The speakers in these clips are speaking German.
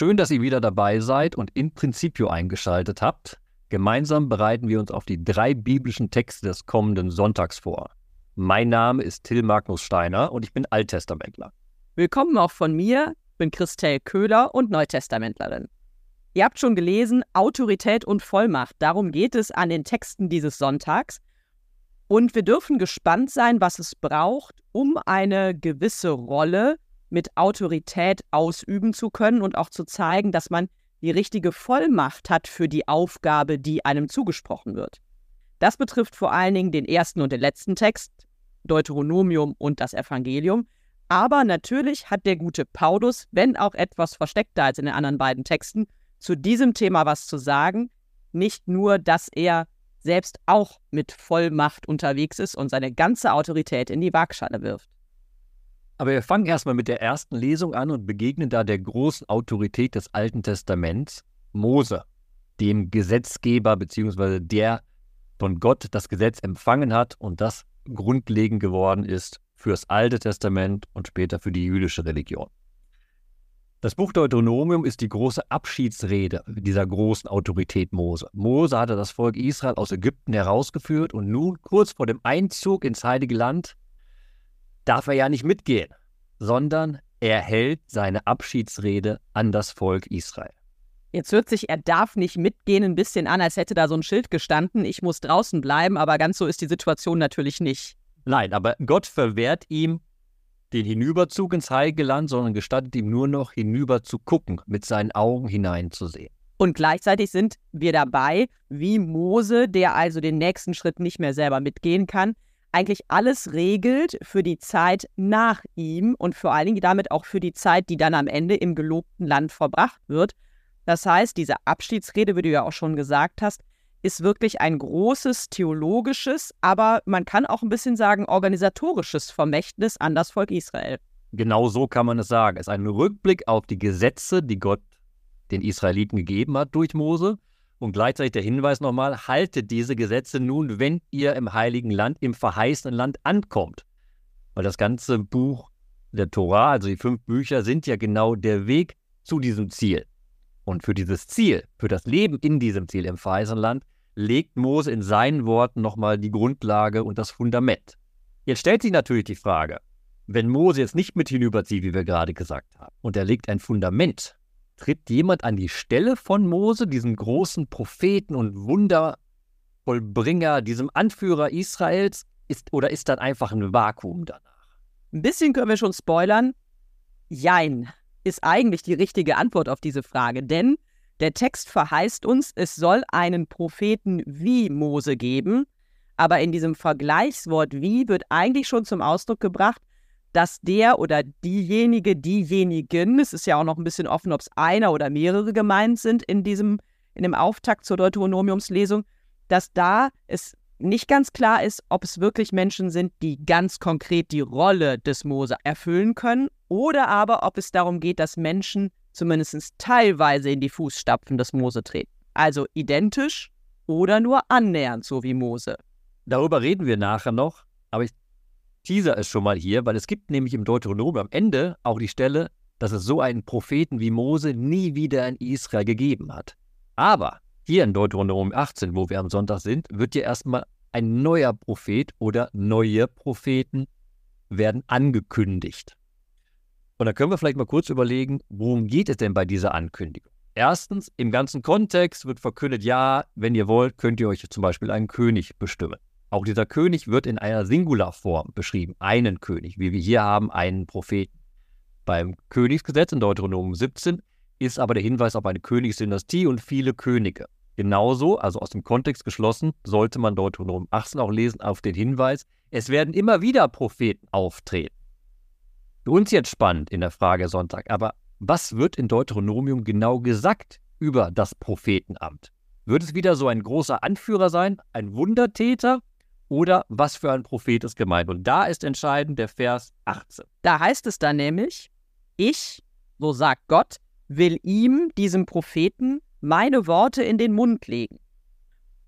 Schön, dass ihr wieder dabei seid und in Principio eingeschaltet habt. Gemeinsam bereiten wir uns auf die drei biblischen Texte des kommenden Sonntags vor. Mein Name ist Till Magnus Steiner und ich bin Alttestamentler. Willkommen auch von mir, ich bin Christel Köhler und Neutestamentlerin. Ihr habt schon gelesen, Autorität und Vollmacht, darum geht es an den Texten dieses Sonntags. Und wir dürfen gespannt sein, was es braucht, um eine gewisse Rolle mit Autorität ausüben zu können und auch zu zeigen, dass man die richtige Vollmacht hat für die Aufgabe, die einem zugesprochen wird. Das betrifft vor allen Dingen den ersten und den letzten Text, Deuteronomium und das Evangelium. Aber natürlich hat der gute Paulus, wenn auch etwas versteckter als in den anderen beiden Texten, zu diesem Thema was zu sagen. Nicht nur, dass er selbst auch mit Vollmacht unterwegs ist und seine ganze Autorität in die Waagschale wirft. Aber wir fangen erstmal mit der ersten Lesung an und begegnen da der großen Autorität des Alten Testaments, Mose, dem Gesetzgeber bzw. der von Gott das Gesetz empfangen hat und das grundlegend geworden ist für das Alte Testament und später für die jüdische Religion. Das Buch Deuteronomium ist die große Abschiedsrede dieser großen Autorität Mose. Mose hatte das Volk Israel aus Ägypten herausgeführt und nun, kurz vor dem Einzug ins Heilige Land, darf er ja nicht mitgehen, sondern er hält seine Abschiedsrede an das Volk Israel. Jetzt hört sich, er darf nicht mitgehen, ein bisschen an, als hätte da so ein Schild gestanden, ich muss draußen bleiben, aber ganz so ist die Situation natürlich nicht. Nein, aber Gott verwehrt ihm den Hinüberzug ins Heilige Land, sondern gestattet ihm nur noch hinüber zu gucken, mit seinen Augen hineinzusehen. Und gleichzeitig sind wir dabei, wie Mose, der also den nächsten Schritt nicht mehr selber mitgehen kann, eigentlich alles regelt für die Zeit nach ihm und vor allen Dingen damit auch für die Zeit, die dann am Ende im gelobten Land verbracht wird. Das heißt, diese Abschiedsrede, wie du ja auch schon gesagt hast, ist wirklich ein großes theologisches, aber man kann auch ein bisschen sagen organisatorisches Vermächtnis an das Volk Israel. Genau so kann man es sagen. Es ist ein Rückblick auf die Gesetze, die Gott den Israeliten gegeben hat durch Mose und gleichzeitig der Hinweis nochmal, haltet diese Gesetze nun, wenn ihr im heiligen Land, im verheißenen Land ankommt. Weil das ganze Buch der Torah, also die fünf Bücher, sind ja genau der Weg zu diesem Ziel. Und für dieses Ziel, für das Leben in diesem Ziel im verheißenen Land, legt Mose in seinen Worten nochmal die Grundlage und das Fundament. Jetzt stellt sich natürlich die Frage, wenn Mose jetzt nicht mit hinüberzieht, wie wir gerade gesagt haben, und er legt ein Fundament, tritt jemand an die Stelle von Mose, diesem großen Propheten und Wundervollbringer, diesem Anführer Israels, ist, oder ist dann einfach ein Vakuum danach? Ein bisschen können wir schon spoilern. Jein ist eigentlich die richtige Antwort auf diese Frage, denn der Text verheißt uns, es soll einen Propheten wie Mose geben, aber in diesem Vergleichswort wie wird eigentlich schon zum Ausdruck gebracht, dass der oder diejenige, diejenigen, es ist ja auch noch ein bisschen offen, ob es einer oder mehrere gemeint sind in diesem, in dem Auftakt zur Deuteronomiumslesung, dass da es nicht ganz klar ist, ob es wirklich Menschen sind, die ganz konkret die Rolle des Mose erfüllen können, oder aber ob es darum geht, dass Menschen zumindest teilweise in die Fußstapfen des Mose treten. Also identisch oder nur annähernd so wie Mose. Darüber reden wir nachher noch, aber ich teaser es schon mal hier, weil es gibt nämlich im Deuteronomium am Ende auch die Stelle, dass es so einen Propheten wie Mose nie wieder in Israel gegeben hat. Aber hier in Deuteronomium 18, wo wir am Sonntag sind, wird ja erstmal ein neuer Prophet oder neue Propheten werden angekündigt. Und da können wir vielleicht mal kurz überlegen, worum geht es denn bei dieser Ankündigung? Erstens, im ganzen Kontext wird verkündet, ja, wenn ihr wollt, könnt ihr euch zum Beispiel einen König bestimmen. Auch dieser König wird in einer Singularform beschrieben, einen König, wie wir hier haben, einen Propheten. Beim Königsgesetz in Deuteronomium 17 ist aber der Hinweis auf eine Königsdynastie und viele Könige. Genauso, also aus dem Kontext geschlossen, sollte man Deuteronomium 18 auch lesen auf den Hinweis, es werden immer wieder Propheten auftreten. Für uns jetzt spannend in der Frage Sonntag, aber was wird in Deuteronomium genau gesagt über das Prophetenamt? Wird es wieder so ein großer Anführer sein, ein Wundertäter oder was für ein Prophet ist gemeint. Und da ist entscheidend der Vers 18. Da heißt es dann nämlich, ich, so sagt Gott, will ihm, diesem Propheten, meine Worte in den Mund legen.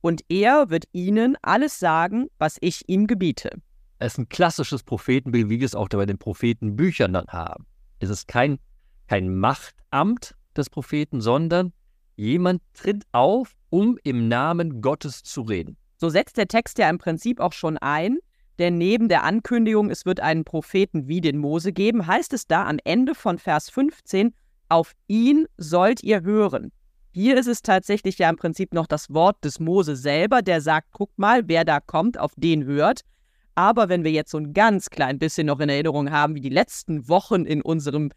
Und er wird ihnen alles sagen, was ich ihm gebiete. Es ist ein klassisches Prophetenbild, wie wir es auch bei den Prophetenbüchern dann haben. Es ist kein, kein Machtamt, des Propheten, sondern jemand tritt auf, um im Namen Gottes zu reden. So setzt der Text ja im Prinzip auch schon ein, denn neben der Ankündigung, es wird einen Propheten wie den Mose geben, heißt es da am Ende von Vers 15, auf ihn sollt ihr hören. Hier ist es tatsächlich ja im Prinzip noch das Wort des Mose selber, der sagt, guck mal, wer da kommt, auf den hört. Aber wenn wir jetzt so ein ganz klein bisschen noch in Erinnerung haben, wie die letzten Wochen in unserem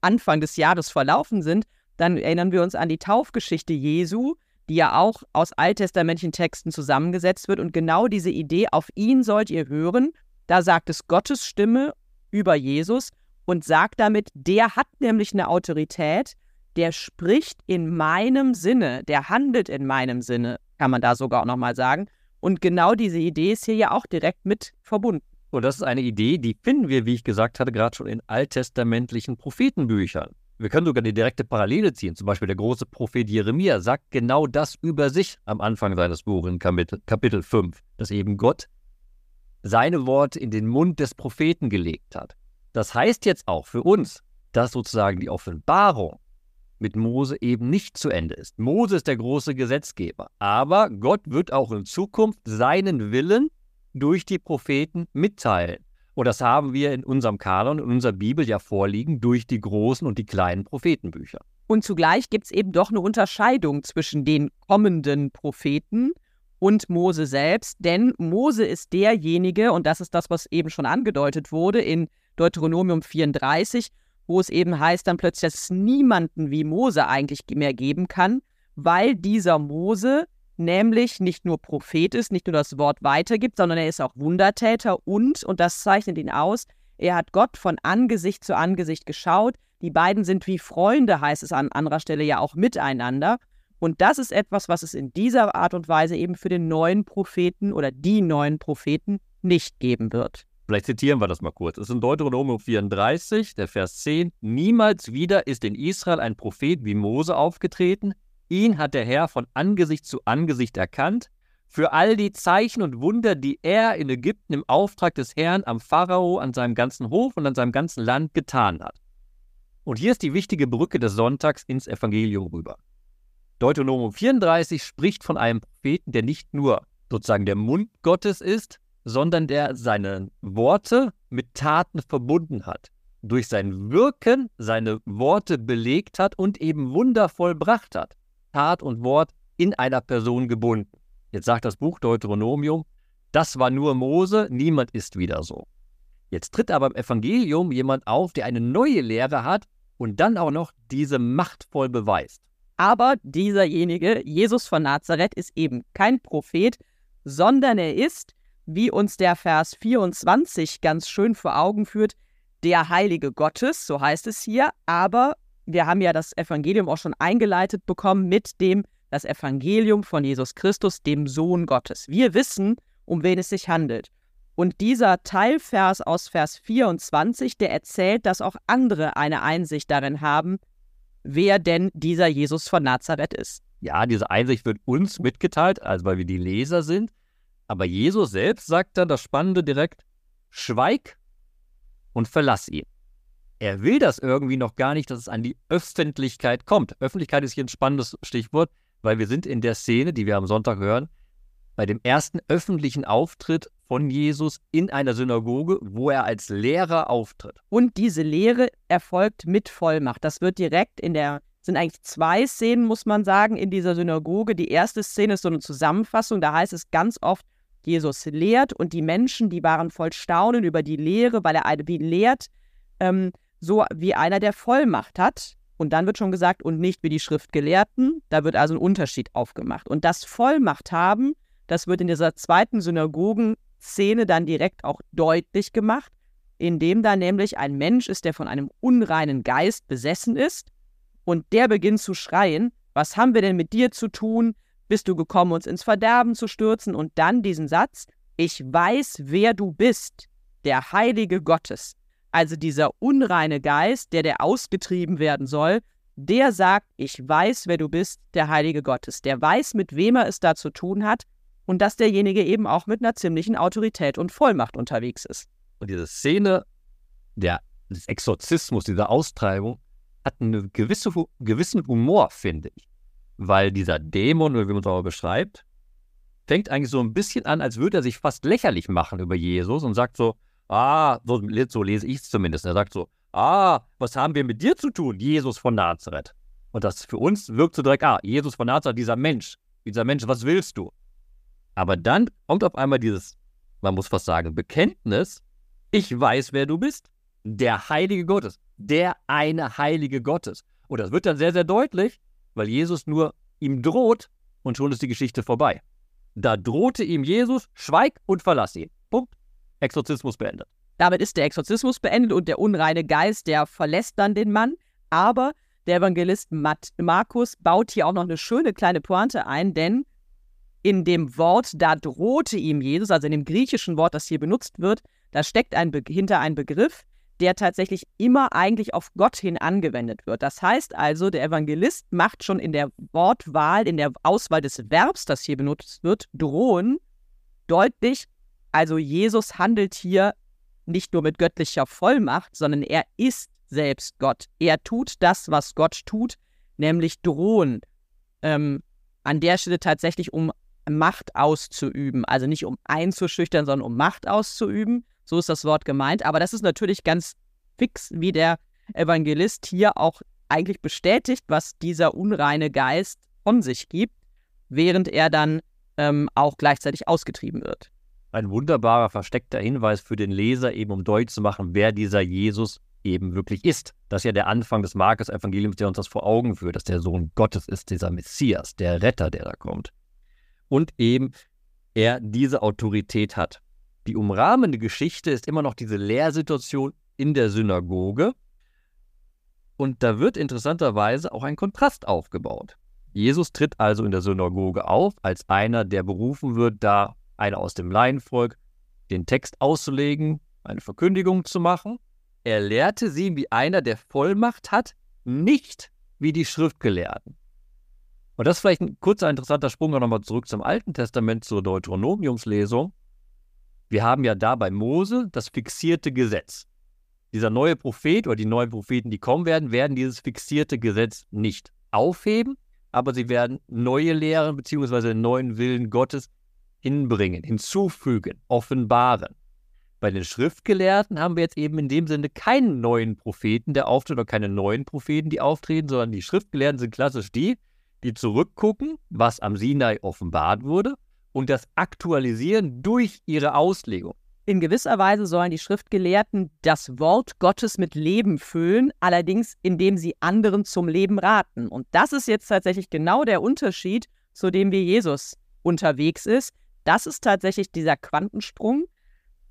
Anfang des Jahres verlaufen sind, dann erinnern wir uns an die Taufgeschichte Jesu, die ja auch aus alttestamentlichen Texten zusammengesetzt wird. Und genau diese Idee, auf ihn sollt ihr hören, da sagt es Gottes Stimme über Jesus und sagt damit, der hat nämlich eine Autorität, der spricht in meinem Sinne, der handelt in meinem Sinne, kann man da sogar auch nochmal sagen. Und genau diese Idee ist hier ja auch direkt mit verbunden. Und das ist eine Idee, die finden wir, wie ich gesagt hatte, gerade schon in alttestamentlichen Prophetenbüchern. Wir können sogar eine direkte Parallele ziehen. Zum Beispiel der große Prophet Jeremia sagt genau das über sich am Anfang seines Buches in Kapitel, Kapitel 5, dass eben Gott seine Worte in den Mund des Propheten gelegt hat. Das heißt jetzt auch für uns, dass sozusagen die Offenbarung mit Mose eben nicht zu Ende ist. Mose ist der große Gesetzgeber, aber Gott wird auch in Zukunft seinen Willen durch die Propheten mitteilen. Und das haben wir in unserem Kanon, in unserer Bibel ja vorliegen durch die großen und die kleinen Prophetenbücher. Und zugleich gibt es eben doch eine Unterscheidung zwischen den kommenden Propheten und Mose selbst, denn Mose ist derjenige, und das ist das, was eben schon angedeutet wurde in Deuteronomium 34, wo es eben heißt dann plötzlich, dass es niemanden wie Mose eigentlich mehr geben kann, weil dieser Mose nämlich nicht nur Prophet ist, nicht nur das Wort weitergibt, sondern er ist auch Wundertäter und, und das zeichnet ihn aus, er hat Gott von Angesicht zu Angesicht geschaut. Die beiden sind wie Freunde, heißt es an anderer Stelle ja auch miteinander. Und das ist etwas, was es in dieser Art und Weise eben für den neuen Propheten oder die neuen Propheten nicht geben wird. Vielleicht zitieren wir das mal kurz. Es ist in Deuteronomium 34, der Vers 10. Niemals wieder ist in Israel ein Prophet wie Mose aufgetreten, Ihn hat der Herr von Angesicht zu Angesicht erkannt, für all die Zeichen und Wunder, die er in Ägypten im Auftrag des Herrn am Pharao, an seinem ganzen Hof und an seinem ganzen Land getan hat. Und hier ist die wichtige Brücke des Sonntags ins Evangelium rüber. Deuteronomium 34 spricht von einem Propheten, der nicht nur sozusagen der Mund Gottes ist, sondern der seine Worte mit Taten verbunden hat, durch sein Wirken seine Worte belegt hat und eben Wunder vollbracht hat. Tat und Wort in einer Person gebunden. Jetzt sagt das Buch Deuteronomium, das war nur Mose, niemand ist wieder so. Jetzt tritt aber im Evangelium jemand auf, der eine neue Lehre hat und dann auch noch diese machtvoll beweist. Aber dieserjenige, Jesus von Nazareth, ist eben kein Prophet, sondern er ist, wie uns der Vers 24 ganz schön vor Augen führt, der Heilige Gottes, so heißt es hier, aber wir haben ja das Evangelium auch schon eingeleitet bekommen mit dem, das Evangelium von Jesus Christus, dem Sohn Gottes. Wir wissen, um wen es sich handelt. Und dieser Teilvers aus Vers 24, der erzählt, dass auch andere eine Einsicht darin haben, wer denn dieser Jesus von Nazareth ist. Ja, diese Einsicht wird uns mitgeteilt, also weil wir die Leser sind. Aber Jesus selbst sagt dann das Spannende direkt: Schweig und verlass ihn er will das irgendwie noch gar nicht, dass es an die Öffentlichkeit kommt. Öffentlichkeit ist hier ein spannendes Stichwort, weil wir sind in der Szene, die wir am Sonntag hören, bei dem ersten öffentlichen Auftritt von Jesus in einer Synagoge, wo er als Lehrer auftritt. Und diese Lehre erfolgt mit Vollmacht. Das wird direkt in der, sind eigentlich zwei Szenen, muss man sagen, in dieser Synagoge. Die erste Szene ist so eine Zusammenfassung, da heißt es ganz oft, Jesus lehrt und die Menschen, die waren voll Staunen über die Lehre, weil er eine wie lehrt. Ähm, so wie einer, der Vollmacht hat. Und dann wird schon gesagt, und nicht wie die Schriftgelehrten. Da wird also ein Unterschied aufgemacht. Und das Vollmacht haben, das wird in dieser zweiten Synagogenszene dann direkt auch deutlich gemacht, indem da nämlich ein Mensch ist, der von einem unreinen Geist besessen ist. Und der beginnt zu schreien, was haben wir denn mit dir zu tun? Bist du gekommen, uns ins Verderben zu stürzen? Und dann diesen Satz, ich weiß, wer du bist, der Heilige Gottes. Also dieser unreine Geist, der der ausgetrieben werden soll, der sagt, ich weiß, wer du bist, der Heilige Gottes. Der weiß, mit wem er es da zu tun hat und dass derjenige eben auch mit einer ziemlichen Autorität und Vollmacht unterwegs ist. Und diese Szene der, des Exorzismus, dieser Austreibung, hat einen gewisse, gewissen Humor, finde ich. Weil dieser Dämon, wie man es auch beschreibt, fängt eigentlich so ein bisschen an, als würde er sich fast lächerlich machen über Jesus und sagt so, ah, so, so lese ich es zumindest. Er sagt so, ah, was haben wir mit dir zu tun, Jesus von Nazareth? Und das für uns wirkt so direkt, ah, Jesus von Nazareth, dieser Mensch, dieser Mensch, was willst du? Aber dann kommt auf einmal dieses, man muss fast sagen, Bekenntnis, ich weiß, wer du bist, der Heilige Gottes, der eine Heilige Gottes. Und das wird dann sehr, sehr deutlich, weil Jesus nur ihm droht und schon ist die Geschichte vorbei. Da drohte ihm Jesus, schweig und verlass ihn. Punkt. Exorzismus beendet. Damit ist der Exorzismus beendet und der unreine Geist, der verlässt dann den Mann. Aber der Evangelist Markus baut hier auch noch eine schöne kleine Pointe ein, denn in dem Wort, da drohte ihm Jesus, also in dem griechischen Wort, das hier benutzt wird, da steckt ein hinter ein Begriff, der tatsächlich immer eigentlich auf Gott hin angewendet wird. Das heißt also, der Evangelist macht schon in der Wortwahl, in der Auswahl des Verbs, das hier benutzt wird, drohen, deutlich, also Jesus handelt hier nicht nur mit göttlicher Vollmacht, sondern er ist selbst Gott. Er tut das, was Gott tut, nämlich drohen. Ähm, an der Stelle tatsächlich, um Macht auszuüben. Also nicht um einzuschüchtern, sondern um Macht auszuüben. So ist das Wort gemeint. Aber das ist natürlich ganz fix, wie der Evangelist hier auch eigentlich bestätigt, was dieser unreine Geist von sich gibt, während er dann ähm, auch gleichzeitig ausgetrieben wird. Ein wunderbarer versteckter Hinweis für den Leser, eben um deutlich zu machen, wer dieser Jesus eben wirklich ist. Das ist ja der Anfang des Markus-Evangeliums, der uns das vor Augen führt, dass der Sohn Gottes ist, dieser Messias, der Retter, der da kommt. Und eben er diese Autorität hat. Die umrahmende Geschichte ist immer noch diese Lehrsituation in der Synagoge. Und da wird interessanterweise auch ein Kontrast aufgebaut. Jesus tritt also in der Synagoge auf als einer, der berufen wird, da einer aus dem Laienvolk den Text auszulegen, eine Verkündigung zu machen. Er lehrte sie wie einer, der Vollmacht hat, nicht wie die Schriftgelehrten. Und das ist vielleicht ein kurzer interessanter Sprung auch nochmal zurück zum Alten Testament, zur Deuteronomiumslesung. Wir haben ja da bei Mose das fixierte Gesetz. Dieser neue Prophet oder die neuen Propheten, die kommen werden, werden dieses fixierte Gesetz nicht aufheben, aber sie werden neue Lehren bzw. den neuen Willen Gottes hinbringen, hinzufügen, offenbaren. Bei den Schriftgelehrten haben wir jetzt eben in dem Sinne keinen neuen Propheten, der auftritt, oder keine neuen Propheten, die auftreten, sondern die Schriftgelehrten sind klassisch die, die zurückgucken, was am Sinai offenbart wurde, und das aktualisieren durch ihre Auslegung. In gewisser Weise sollen die Schriftgelehrten das Wort Gottes mit Leben füllen, allerdings indem sie anderen zum Leben raten. Und das ist jetzt tatsächlich genau der Unterschied, zu dem wie Jesus unterwegs ist. Das ist tatsächlich dieser Quantensprung,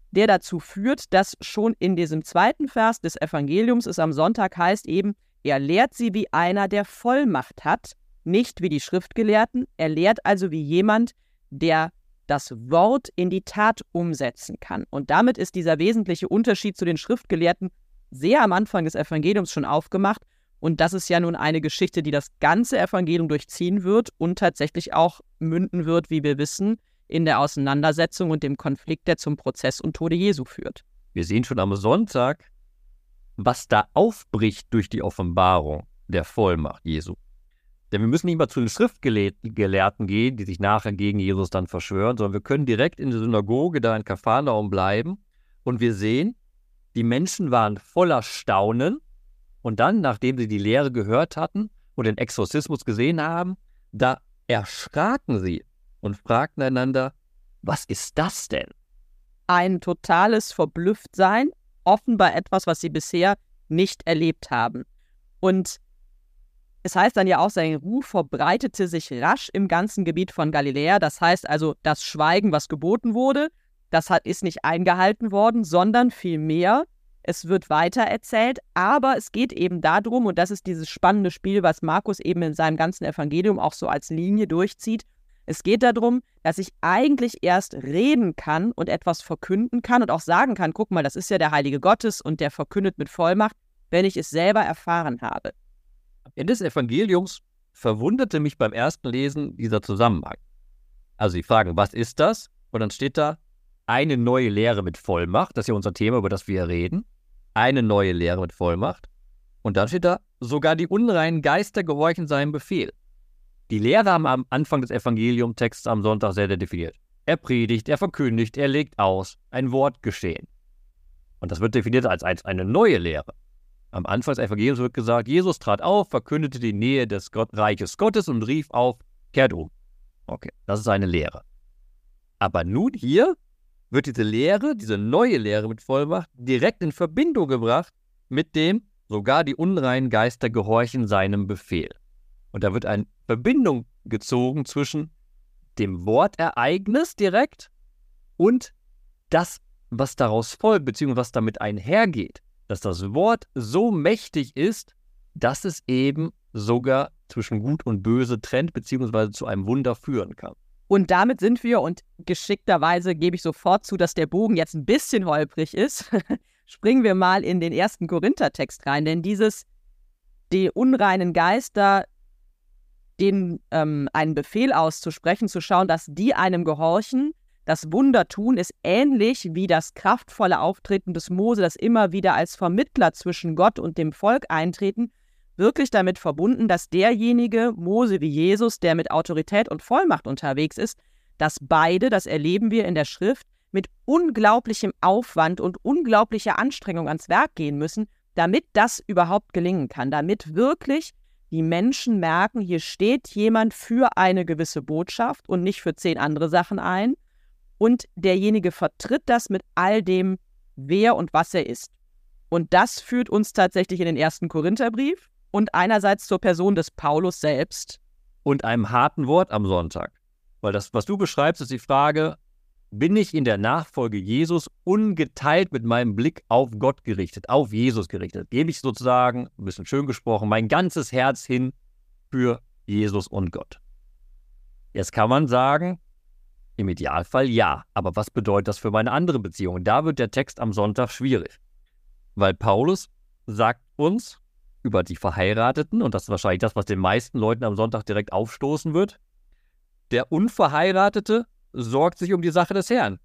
der dazu führt, dass schon in diesem zweiten Vers des Evangeliums es am Sonntag heißt eben, er lehrt sie wie einer, der Vollmacht hat, nicht wie die Schriftgelehrten, er lehrt also wie jemand, der das Wort in die Tat umsetzen kann. Und damit ist dieser wesentliche Unterschied zu den Schriftgelehrten sehr am Anfang des Evangeliums schon aufgemacht. Und das ist ja nun eine Geschichte, die das ganze Evangelium durchziehen wird und tatsächlich auch münden wird, wie wir wissen, in der Auseinandersetzung und dem Konflikt, der zum Prozess und Tode Jesu führt. Wir sehen schon am Sonntag, was da aufbricht durch die Offenbarung der Vollmacht Jesu. Denn wir müssen nicht mal zu den Schriftgelehrten gehen, die sich nachher gegen Jesus dann verschwören, sondern wir können direkt in der Synagoge da in Kapharnaum bleiben und wir sehen, die Menschen waren voller Staunen und dann, nachdem sie die Lehre gehört hatten und den Exorzismus gesehen haben, da erschraken sie und fragten einander, was ist das denn? Ein totales Verblüfftsein, offenbar etwas, was sie bisher nicht erlebt haben. Und es heißt dann ja auch, sein Ruf verbreitete sich rasch im ganzen Gebiet von Galiläa. Das heißt also, das Schweigen, was geboten wurde, das hat, ist nicht eingehalten worden, sondern vielmehr, es wird weiter erzählt. Aber es geht eben darum, und das ist dieses spannende Spiel, was Markus eben in seinem ganzen Evangelium auch so als Linie durchzieht, es geht darum, dass ich eigentlich erst reden kann und etwas verkünden kann und auch sagen kann, guck mal, das ist ja der Heilige Gottes und der verkündet mit Vollmacht, wenn ich es selber erfahren habe. Am Ende des Evangeliums verwunderte mich beim ersten Lesen dieser Zusammenhang. Also Sie fragen, was ist das? Und dann steht da eine neue Lehre mit Vollmacht. Das ist ja unser Thema, über das wir reden. Eine neue Lehre mit Vollmacht. Und dann steht da, sogar die unreinen Geister gehorchen seinem Befehl. Die Lehrer haben am Anfang des Evangeliumtexts am Sonntag sehr, definiert. Er predigt, er verkündigt, er legt aus, ein Wort geschehen. Und das wird definiert als eine neue Lehre. Am Anfang des Evangeliums wird gesagt, Jesus trat auf, verkündete die Nähe des Gott, Reiches Gottes und rief auf, kehrt um. Okay, das ist eine Lehre. Aber nun hier wird diese Lehre, diese neue Lehre mit Vollmacht, direkt in Verbindung gebracht mit dem, sogar die unreinen Geister gehorchen seinem Befehl. Und da wird eine Verbindung gezogen zwischen dem Wortereignis direkt und das, was daraus folgt, beziehungsweise was damit einhergeht, dass das Wort so mächtig ist, dass es eben sogar zwischen Gut und Böse trennt, beziehungsweise zu einem Wunder führen kann. Und damit sind wir, und geschickterweise gebe ich sofort zu, dass der Bogen jetzt ein bisschen holprig ist, springen wir mal in den ersten Korinther-Text rein, denn dieses, die unreinen Geister, denen ähm, einen Befehl auszusprechen, zu schauen, dass die einem gehorchen, das Wunder tun, ist ähnlich wie das kraftvolle Auftreten des Mose, das immer wieder als Vermittler zwischen Gott und dem Volk eintreten, wirklich damit verbunden, dass derjenige Mose wie Jesus, der mit Autorität und Vollmacht unterwegs ist, dass beide, das erleben wir in der Schrift, mit unglaublichem Aufwand und unglaublicher Anstrengung ans Werk gehen müssen, damit das überhaupt gelingen kann, damit wirklich die Menschen merken, hier steht jemand für eine gewisse Botschaft und nicht für zehn andere Sachen ein. Und derjenige vertritt das mit all dem, wer und was er ist. Und das führt uns tatsächlich in den ersten Korintherbrief und einerseits zur Person des Paulus selbst. Und einem harten Wort am Sonntag. Weil das, was du beschreibst, ist die Frage, bin ich in der Nachfolge Jesus ungeteilt mit meinem Blick auf Gott gerichtet, auf Jesus gerichtet? Gebe ich sozusagen, ein bisschen schön gesprochen, mein ganzes Herz hin für Jesus und Gott? Jetzt kann man sagen, im Idealfall ja, aber was bedeutet das für meine andere Beziehung? Da wird der Text am Sonntag schwierig, weil Paulus sagt uns, über die Verheirateten, und das ist wahrscheinlich das, was den meisten Leuten am Sonntag direkt aufstoßen wird. Der Unverheiratete sorgt sich um die Sache des Herrn.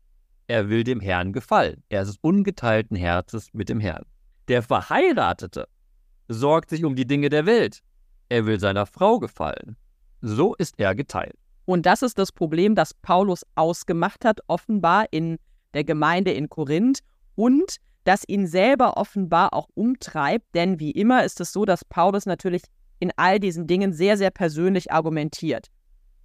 Er will dem Herrn gefallen. Er ist ungeteilten Herzens mit dem Herrn. Der Verheiratete sorgt sich um die Dinge der Welt. Er will seiner Frau gefallen. So ist er geteilt. Und das ist das Problem, das Paulus ausgemacht hat, offenbar in der Gemeinde in Korinth und das ihn selber offenbar auch umtreibt, denn wie immer ist es so, dass Paulus natürlich in all diesen Dingen sehr, sehr persönlich argumentiert.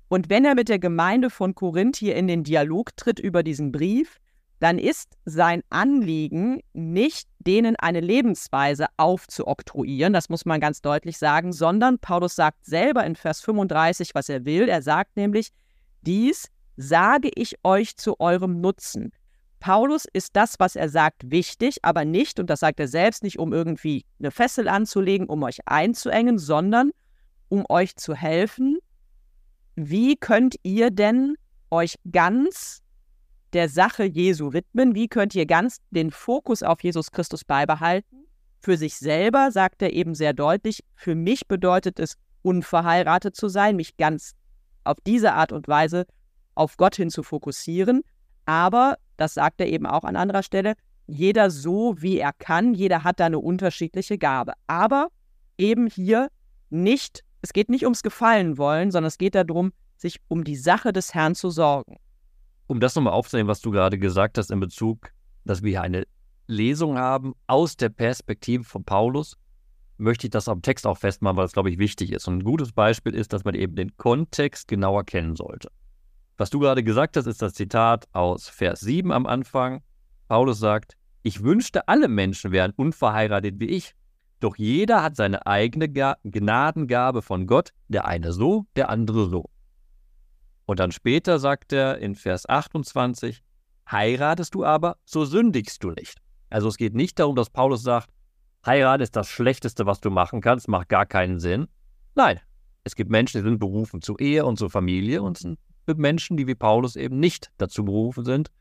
Und wenn er mit der Gemeinde von Korinth hier in den Dialog tritt über diesen Brief, dann ist sein Anliegen nicht, denen eine Lebensweise aufzuoktroyieren, das muss man ganz deutlich sagen, sondern Paulus sagt selber in Vers 35, was er will. Er sagt nämlich, dies sage ich euch zu eurem Nutzen, Paulus ist das, was er sagt, wichtig, aber nicht, und das sagt er selbst, nicht um irgendwie eine Fessel anzulegen, um euch einzuengen, sondern um euch zu helfen. Wie könnt ihr denn euch ganz der Sache Jesu widmen? Wie könnt ihr ganz den Fokus auf Jesus Christus beibehalten? Für sich selber sagt er eben sehr deutlich, für mich bedeutet es, unverheiratet zu sein, mich ganz auf diese Art und Weise auf Gott hin zu fokussieren. Aber das sagt er eben auch an anderer Stelle, jeder so, wie er kann, jeder hat da eine unterschiedliche Gabe. Aber eben hier nicht, es geht nicht ums Gefallen wollen, sondern es geht darum, sich um die Sache des Herrn zu sorgen. Um das nochmal aufzunehmen, was du gerade gesagt hast in Bezug, dass wir hier eine Lesung haben aus der Perspektive von Paulus, möchte ich das am Text auch festmachen, weil es, glaube ich, wichtig ist. Und ein gutes Beispiel ist, dass man eben den Kontext genauer kennen sollte. Was du gerade gesagt hast, ist das Zitat aus Vers 7 am Anfang. Paulus sagt, ich wünschte, alle Menschen wären unverheiratet wie ich. Doch jeder hat seine eigene Gnadengabe von Gott, der eine so, der andere so. Und dann später sagt er in Vers 28, heiratest du aber, so sündigst du nicht. Also es geht nicht darum, dass Paulus sagt, Heirat ist das Schlechteste, was du machen kannst, macht gar keinen Sinn. Nein, es gibt Menschen, die sind berufen zur Ehe und zur Familie und sind mit Menschen, die wie Paulus eben nicht dazu berufen sind.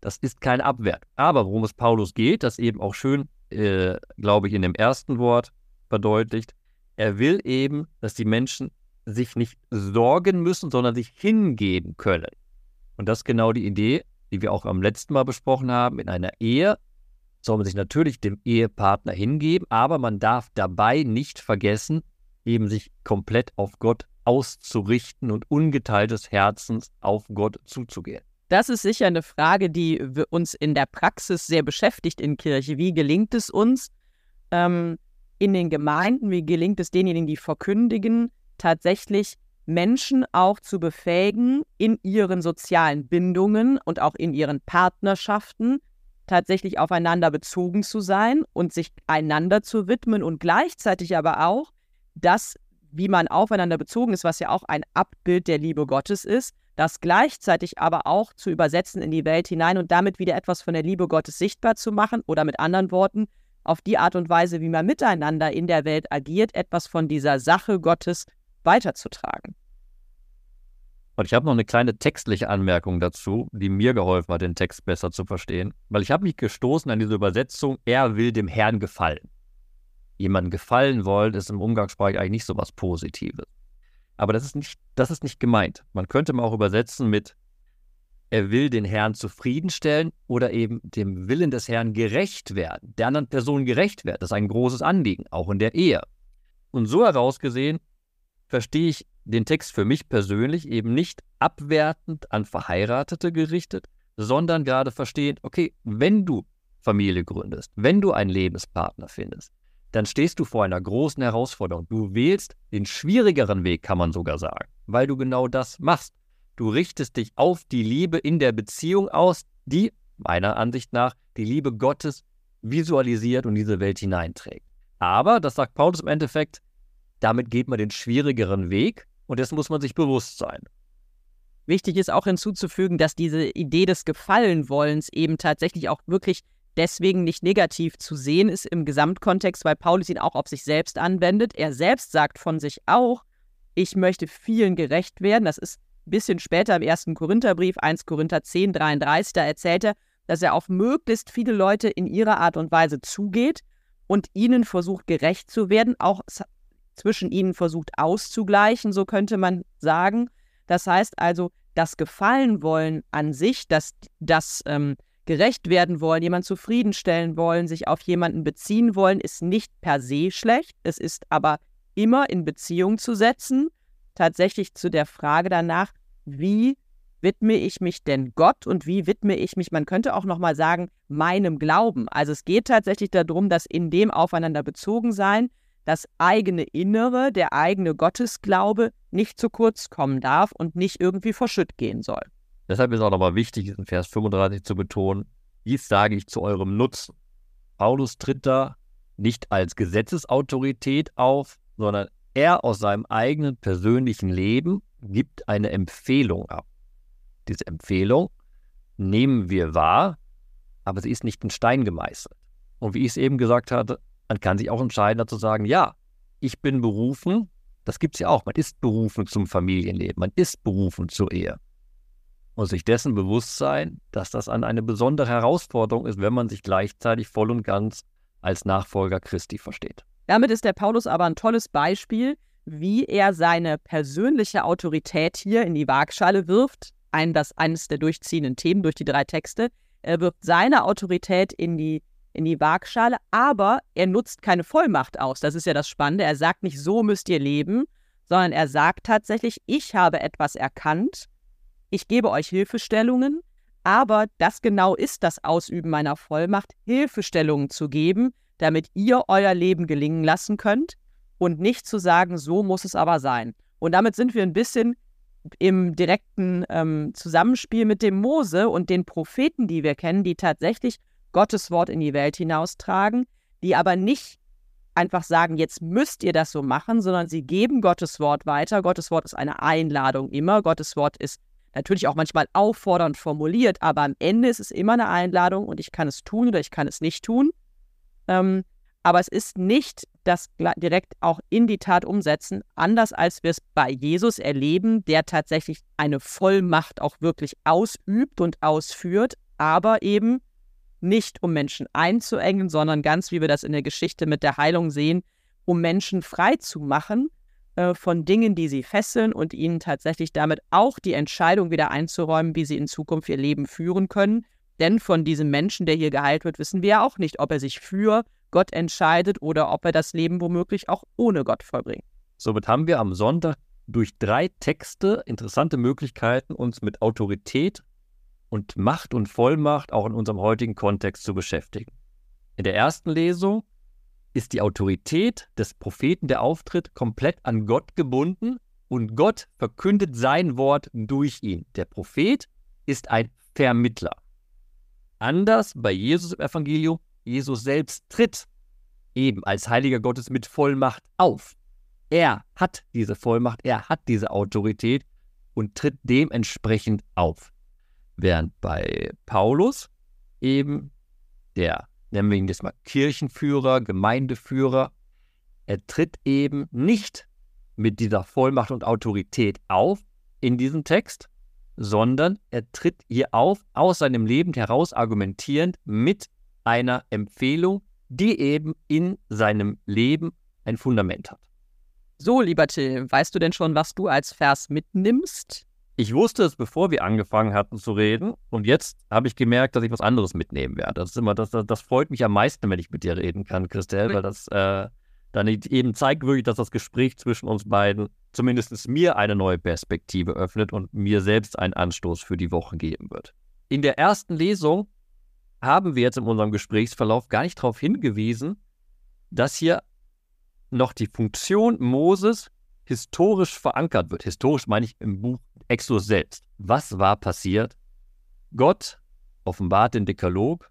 Das ist kein Abwerk. Aber worum es Paulus geht, das eben auch schön, äh, glaube ich, in dem ersten Wort verdeutlicht, er will eben, dass die Menschen sich nicht sorgen müssen, sondern sich hingeben können. Und das ist genau die Idee, die wir auch am letzten Mal besprochen haben. In einer Ehe soll man sich natürlich dem Ehepartner hingeben, aber man darf dabei nicht vergessen, eben sich komplett auf Gott auszurichten und ungeteiltes Herzens auf Gott zuzugehen. Das ist sicher eine Frage, die uns in der Praxis sehr beschäftigt in Kirche. Wie gelingt es uns ähm, in den Gemeinden, wie gelingt es denjenigen, die verkündigen, tatsächlich Menschen auch zu befähigen, in ihren sozialen Bindungen und auch in ihren Partnerschaften tatsächlich aufeinander bezogen zu sein und sich einander zu widmen und gleichzeitig aber auch das, wie man aufeinander bezogen ist, was ja auch ein Abbild der Liebe Gottes ist, das gleichzeitig aber auch zu übersetzen in die Welt hinein und damit wieder etwas von der Liebe Gottes sichtbar zu machen oder mit anderen Worten, auf die Art und Weise, wie man miteinander in der Welt agiert, etwas von dieser Sache Gottes weiterzutragen. Und ich habe noch eine kleine textliche Anmerkung dazu, die mir geholfen hat, den Text besser zu verstehen, weil ich habe mich gestoßen an diese Übersetzung, er will dem Herrn gefallen. Jemandem gefallen wollen ist im Umgangssprach eigentlich nicht so was Positives. Aber das ist nicht, das ist nicht gemeint. Man könnte mal auch übersetzen mit er will den Herrn zufriedenstellen oder eben dem Willen des Herrn gerecht werden, der anderen Person gerecht werden. Das ist ein großes Anliegen, auch in der Ehe. Und so herausgesehen verstehe ich den Text für mich persönlich eben nicht abwertend an Verheiratete gerichtet, sondern gerade verstehen, okay, wenn du Familie gründest, wenn du einen Lebenspartner findest, dann stehst du vor einer großen Herausforderung. Du wählst den schwierigeren Weg, kann man sogar sagen, weil du genau das machst. Du richtest dich auf die Liebe in der Beziehung aus, die meiner Ansicht nach die Liebe Gottes visualisiert und diese Welt hineinträgt. Aber, das sagt Paulus im Endeffekt, damit geht man den schwierigeren Weg und das muss man sich bewusst sein. Wichtig ist auch hinzuzufügen, dass diese Idee des Gefallenwollens eben tatsächlich auch wirklich deswegen nicht negativ zu sehen ist im Gesamtkontext, weil Paulus ihn auch auf sich selbst anwendet. Er selbst sagt von sich auch, ich möchte vielen gerecht werden. Das ist ein bisschen später im ersten Korintherbrief, 1 Korinther 10, 33, da erzählt er, dass er auf möglichst viele Leute in ihrer Art und Weise zugeht und ihnen versucht gerecht zu werden, auch zwischen ihnen versucht auszugleichen, so könnte man sagen. Das heißt also, das Gefallenwollen an sich, das, das ähm, gerecht werden wollen, jemanden zufriedenstellen wollen, sich auf jemanden beziehen wollen, ist nicht per se schlecht. Es ist aber immer in Beziehung zu setzen, tatsächlich zu der Frage danach, wie widme ich mich denn Gott und wie widme ich mich, man könnte auch nochmal sagen, meinem Glauben. Also es geht tatsächlich darum, dass in dem aufeinander bezogen sein das eigene Innere, der eigene Gottesglaube nicht zu kurz kommen darf und nicht irgendwie verschütt gehen soll. Deshalb ist auch nochmal wichtig, in Vers 35 zu betonen, dies sage ich zu eurem Nutzen. Paulus tritt da nicht als Gesetzesautorität auf, sondern er aus seinem eigenen persönlichen Leben gibt eine Empfehlung ab. Diese Empfehlung nehmen wir wahr, aber sie ist nicht in Stein gemeißelt. Und wie ich es eben gesagt hatte, man kann sich auch entscheiden, dazu sagen, ja, ich bin berufen, das gibt es ja auch, man ist berufen zum Familienleben, man ist berufen zur Ehe. Und sich dessen bewusst sein, dass das an eine besondere Herausforderung ist, wenn man sich gleichzeitig voll und ganz als Nachfolger Christi versteht. Damit ist der Paulus aber ein tolles Beispiel, wie er seine persönliche Autorität hier in die Waagschale wirft. Ein, das eines der durchziehenden Themen durch die drei Texte. Er wirft seine Autorität in die in die Waagschale, aber er nutzt keine Vollmacht aus. Das ist ja das Spannende. Er sagt nicht, so müsst ihr leben, sondern er sagt tatsächlich, ich habe etwas erkannt, ich gebe euch Hilfestellungen, aber das genau ist das Ausüben meiner Vollmacht, Hilfestellungen zu geben, damit ihr euer Leben gelingen lassen könnt und nicht zu sagen, so muss es aber sein. Und damit sind wir ein bisschen im direkten ähm, Zusammenspiel mit dem Mose und den Propheten, die wir kennen, die tatsächlich Gottes Wort in die Welt hinaustragen, die aber nicht einfach sagen, jetzt müsst ihr das so machen, sondern sie geben Gottes Wort weiter. Gottes Wort ist eine Einladung immer. Gottes Wort ist natürlich auch manchmal auffordernd formuliert, aber am Ende ist es immer eine Einladung und ich kann es tun oder ich kann es nicht tun. Ähm, aber es ist nicht das direkt auch in die Tat umsetzen, anders als wir es bei Jesus erleben, der tatsächlich eine Vollmacht auch wirklich ausübt und ausführt, aber eben nicht um Menschen einzuengen, sondern ganz wie wir das in der Geschichte mit der Heilung sehen, um Menschen frei zu machen äh, von Dingen, die sie fesseln und ihnen tatsächlich damit auch die Entscheidung wieder einzuräumen, wie sie in Zukunft ihr Leben führen können. Denn von diesem Menschen, der hier geheilt wird, wissen wir ja auch nicht, ob er sich für Gott entscheidet oder ob er das Leben womöglich auch ohne Gott vollbringt. Somit haben wir am Sonntag durch drei Texte interessante Möglichkeiten, uns mit Autorität und Macht und Vollmacht auch in unserem heutigen Kontext zu beschäftigen. In der ersten Lesung ist die Autorität des Propheten, der auftritt, komplett an Gott gebunden und Gott verkündet sein Wort durch ihn. Der Prophet ist ein Vermittler. Anders bei Jesus im Evangelium, Jesus selbst tritt eben als Heiliger Gottes mit Vollmacht auf. Er hat diese Vollmacht, er hat diese Autorität und tritt dementsprechend auf. Während bei Paulus eben der, nennen wir ihn jetzt mal Kirchenführer, Gemeindeführer, er tritt eben nicht mit dieser Vollmacht und Autorität auf in diesem Text, sondern er tritt hier auf, aus seinem Leben heraus argumentierend mit einer Empfehlung, die eben in seinem Leben ein Fundament hat. So, lieber Till, weißt du denn schon, was du als Vers mitnimmst? Ich wusste es, bevor wir angefangen hatten zu reden. Und jetzt habe ich gemerkt, dass ich was anderes mitnehmen werde. Das ist immer, das, das, das freut mich am meisten, wenn ich mit dir reden kann, Christel, weil das äh, dann eben zeigt wirklich, dass das Gespräch zwischen uns beiden zumindest mir eine neue Perspektive öffnet und mir selbst einen Anstoß für die Woche geben wird. In der ersten Lesung haben wir jetzt in unserem Gesprächsverlauf gar nicht darauf hingewiesen, dass hier noch die Funktion Moses historisch verankert wird. Historisch meine ich im Buch Exodus selbst. Was war passiert? Gott offenbart den Dekalog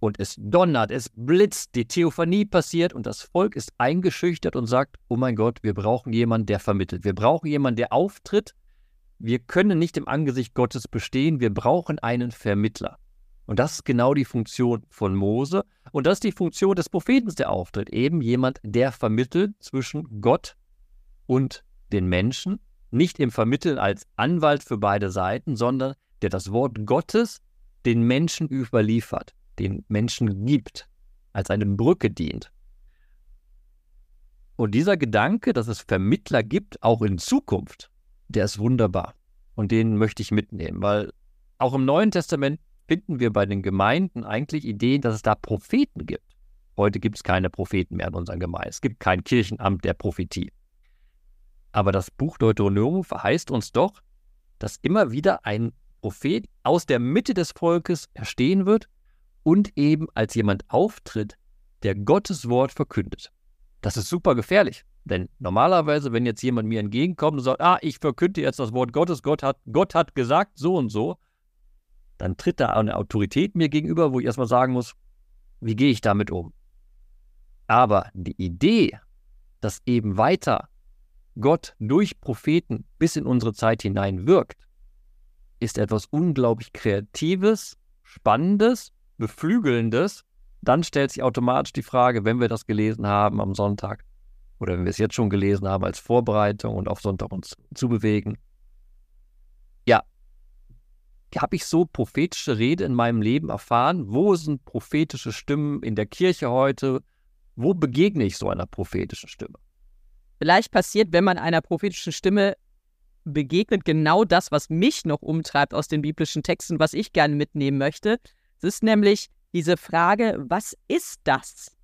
und es donnert, es blitzt, die Theophanie passiert und das Volk ist eingeschüchtert und sagt, oh mein Gott, wir brauchen jemanden, der vermittelt. Wir brauchen jemanden, der auftritt. Wir können nicht im Angesicht Gottes bestehen, wir brauchen einen Vermittler. Und das ist genau die Funktion von Mose. Und das ist die Funktion des Propheten, der auftritt. Eben jemand, der vermittelt zwischen Gott und den Menschen. Nicht im Vermitteln als Anwalt für beide Seiten, sondern der das Wort Gottes den Menschen überliefert den Menschen gibt, als eine Brücke dient. Und dieser Gedanke, dass es Vermittler gibt, auch in Zukunft, der ist wunderbar. Und den möchte ich mitnehmen, weil auch im Neuen Testament finden wir bei den Gemeinden eigentlich Ideen, dass es da Propheten gibt. Heute gibt es keine Propheten mehr in unseren Gemeinden. Es gibt kein Kirchenamt der Prophetie. Aber das Buch Deuteronomium verheißt uns doch, dass immer wieder ein Prophet aus der Mitte des Volkes erstehen wird und eben als jemand auftritt, der Gottes Wort verkündet. Das ist super gefährlich. Denn normalerweise, wenn jetzt jemand mir entgegenkommt und sagt, ah, ich verkünde jetzt das Wort Gottes, Gott hat, Gott hat gesagt, so und so, dann tritt da eine Autorität mir gegenüber, wo ich erstmal sagen muss, wie gehe ich damit um? Aber die Idee, dass eben weiter Gott durch Propheten bis in unsere Zeit hinein wirkt, ist etwas unglaublich Kreatives, Spannendes Beflügelndes, dann stellt sich automatisch die Frage, wenn wir das gelesen haben am Sonntag oder wenn wir es jetzt schon gelesen haben als Vorbereitung und auf Sonntag uns zu bewegen, ja, habe ich so prophetische Rede in meinem Leben erfahren? Wo sind prophetische Stimmen in der Kirche heute? Wo begegne ich so einer prophetischen Stimme? Vielleicht passiert, wenn man einer prophetischen Stimme begegnet, genau das, was mich noch umtreibt aus den biblischen Texten, was ich gerne mitnehmen möchte. Es ist nämlich diese Frage, was ist das?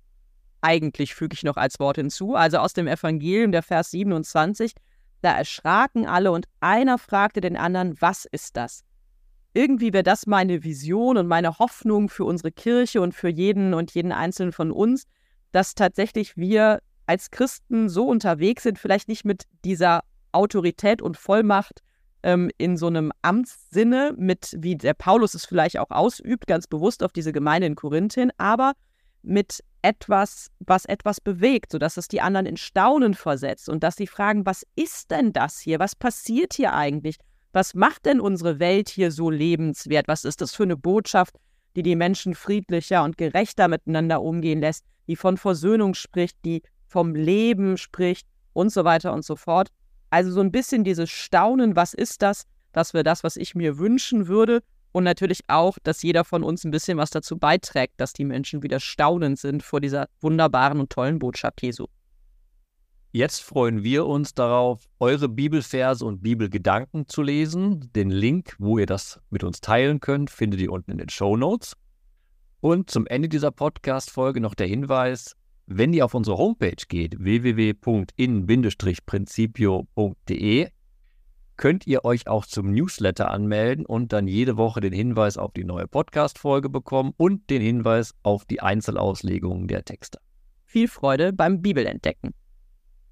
Eigentlich füge ich noch als Wort hinzu, also aus dem Evangelium, der Vers 27, da erschraken alle und einer fragte den anderen, was ist das? Irgendwie wäre das meine Vision und meine Hoffnung für unsere Kirche und für jeden und jeden Einzelnen von uns, dass tatsächlich wir als Christen so unterwegs sind, vielleicht nicht mit dieser Autorität und Vollmacht ähm, in so einem Amtssinne mit, wie der Paulus es vielleicht auch ausübt, ganz bewusst auf diese Gemeinde in Korinth hin, aber mit etwas, was etwas bewegt, sodass es die anderen in Staunen versetzt und dass sie fragen, was ist denn das hier? Was passiert hier eigentlich? Was macht denn unsere Welt hier so lebenswert? Was ist das für eine Botschaft, die die Menschen friedlicher und gerechter miteinander umgehen lässt, die von Versöhnung spricht, die vom Leben spricht und so weiter und so fort? Also so ein bisschen dieses Staunen, was ist das? Das wäre das, was ich mir wünschen würde. Und natürlich auch, dass jeder von uns ein bisschen was dazu beiträgt, dass die Menschen wieder staunend sind vor dieser wunderbaren und tollen Botschaft Jesu. Jetzt freuen wir uns darauf, eure Bibelverse und Bibelgedanken zu lesen. Den Link, wo ihr das mit uns teilen könnt, findet ihr unten in den Show Notes. Und zum Ende dieser Podcast-Folge noch der Hinweis, wenn ihr auf unsere Homepage geht, www.in-principio.de, könnt ihr euch auch zum Newsletter anmelden und dann jede Woche den Hinweis auf die neue Podcast-Folge bekommen und den Hinweis auf die Einzelauslegungen der Texte. Viel Freude beim Bibelentdecken.